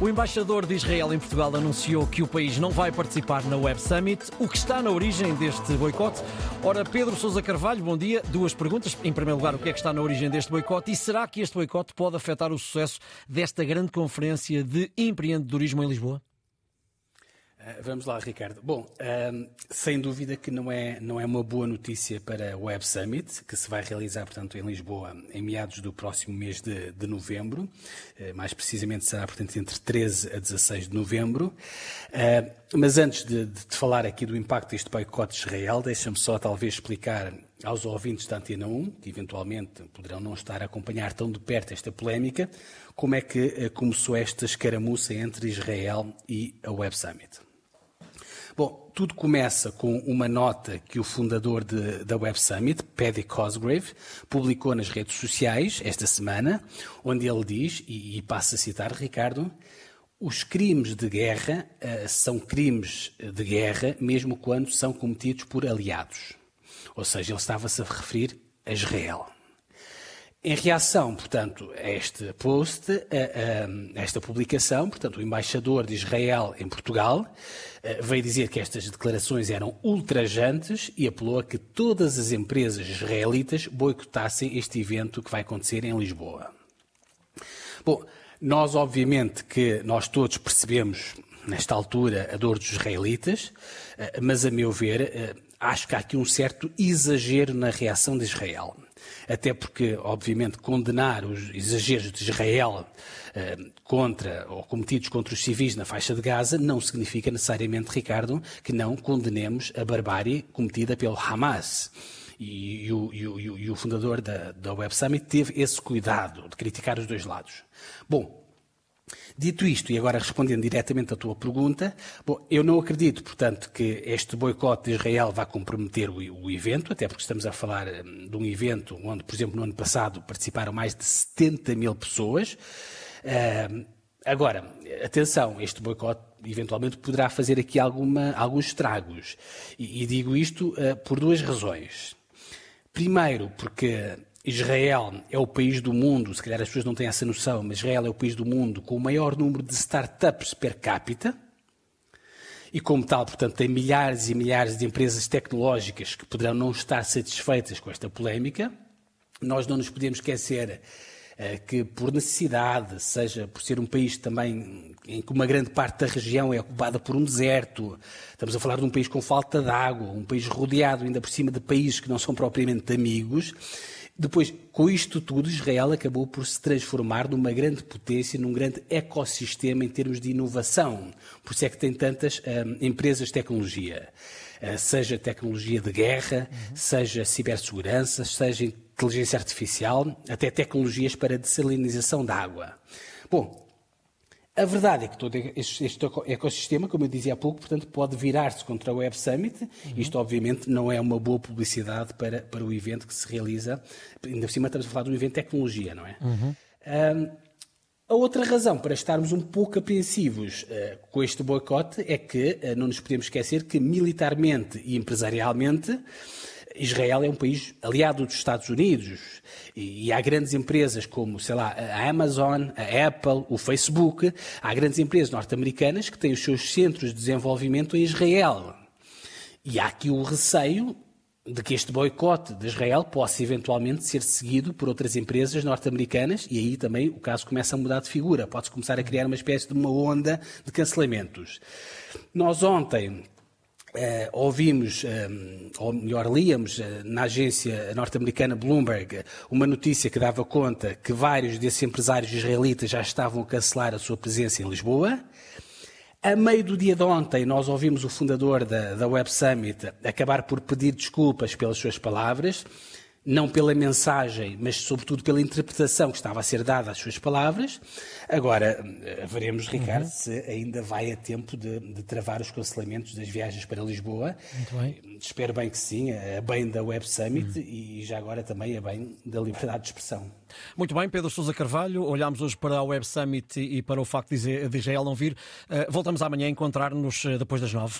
O embaixador de Israel em Portugal anunciou que o país não vai participar na Web Summit. O que está na origem deste boicote? Ora, Pedro Sousa Carvalho, bom dia. Duas perguntas. Em primeiro lugar, o que é que está na origem deste boicote? E será que este boicote pode afetar o sucesso desta grande conferência de empreendedorismo em Lisboa? Eh, vamos lá, Ricardo. Bom, ehm, sem dúvida que não é, não é uma boa notícia para o Web Summit, que se vai realizar, portanto, em Lisboa em meados do próximo mês de, de novembro. Uh, mais precisamente será, portanto, entre 13 a 16 de novembro. Uh, mas antes de, de, falar aqui do impacto deste boicote de Israel, deixa-me só talvez explicar aos ouvintes da Antena 1, que eventualmente poderão não estar a acompanhar tão de perto esta polémica, como é que começou esta escaramuça entre Israel e a Web Summit. Bom, tudo começa com uma nota que o fundador de, da Web Summit, Paddy Cosgrave, publicou nas redes sociais esta semana, onde ele diz, e, e passa a citar, Ricardo, os crimes de guerra uh, são crimes de guerra mesmo quando são cometidos por aliados. Ou seja, ele estava-se a referir a Israel. Em reação, portanto, a este post, a, a, esta publicação, portanto, o embaixador de Israel em Portugal eh, veio dizer que estas declarações eram ultrajantes e apelou a que todas as empresas israelitas boicotassem este evento que vai acontecer em Lisboa. Bom, nós obviamente que nós todos percebemos nesta altura a dor dos israelitas, eh, mas a meu ver, eh, acho que há aqui um certo exagero na reação de Israel até porque, obviamente, condenar os exageros de Israel eh, contra ou cometidos contra os civis na faixa de Gaza não significa necessariamente, Ricardo, que não condenemos a barbárie cometida pelo Hamas. E, e, o, e, o, e o, fundador da, da Web Summit teve esse cuidado de criticar os dois lados. Bom, Dito isto, e agora respondendo diretamente à tua pergunta, bom, eu não acredito, portanto, que este boicote de Israel vá comprometer o, o, evento, até porque estamos a falar hum, de um evento onde, por exemplo, no ano passado participaram mais de 70 mil pessoas. Uh, agora, atenção, este boicote eventualmente poderá fazer aqui alguma, alguns estragos. E, e digo isto uh, por duas razões. Primeiro, porque Israel é o país do mundo, se calhar as pessoas não têm essa noção, mas Israel é o país do mundo com o maior número de startups per capita. E como tal, portanto, tem milhares e milhares de empresas tecnológicas que poderão não estar satisfeitas com esta polémica. Nós não nos podemos esquecer uh, que, por necessidade, seja por ser um país também em que uma grande parte da região é ocupada por um deserto, estamos a falar de um país com falta de água, um país rodeado ainda por cima de países que não são propriamente amigos, depois, com isto tudo, Israel acabou por se transformar numa grande potência, num grande ecossistema em termos de inovação. Por isso é que tem tantas hum, empresas de tecnologia. Uh, seja tecnologia de guerra, uhum. seja cibersegurança, seja inteligência artificial, até tecnologias para dessalinização da água. Bom, a verdade é que todo este, ecossistema, como eu dizia há pouco, portanto, pode virar-se contra o Web Summit. Uhum. Isto, obviamente, não é uma boa publicidade para, para o evento que se realiza. Ainda por cima estamos a falar de um evento de tecnologia, não é? Uhum. Um, a outra razão para estarmos um pouco apreensivos uh, com este boicote é que uh, não nos podemos esquecer que militarmente e empresarialmente Israel é um país aliado dos Estados Unidos e, e, há grandes empresas como, sei lá, a Amazon, a Apple, o Facebook, há grandes empresas norte-americanas que têm os seus centros de desenvolvimento em Israel. E há aqui o receio de que este boicote de Israel possa eventualmente ser seguido por outras empresas norte-americanas e aí também o caso começa a mudar de figura. Pode-se começar a criar uma espécie de uma onda de cancelamentos. Nós ontem Uh, ouvimos, um, eh, ou melhor, líamos uh, na agência norte-americana Bloomberg uma notícia que dava conta que vários desses empresários israelitas já estavam a cancelar a sua presença em Lisboa. A meio do dia de ontem, nós ouvimos o fundador da, da Web Summit acabar por pedir desculpas pelas suas palavras não pela mensagem, mas sobretudo pela interpretação que estava a ser dada às suas palavras. Agora, eh, veremos, Ricardo, uhum. se ainda vai a tempo de, de, travar os cancelamentos das viagens para Lisboa. Muito bem. Espero bem que sim, a bem da Web Summit uhum. e já agora também a bem da liberdade de expressão. Muito bem, Pedro Sousa Carvalho, olhamos hoje para a Web Summit e para o facto de Israel não vir. Eh, voltamos amanhã a encontrar-nos eh, depois das nove.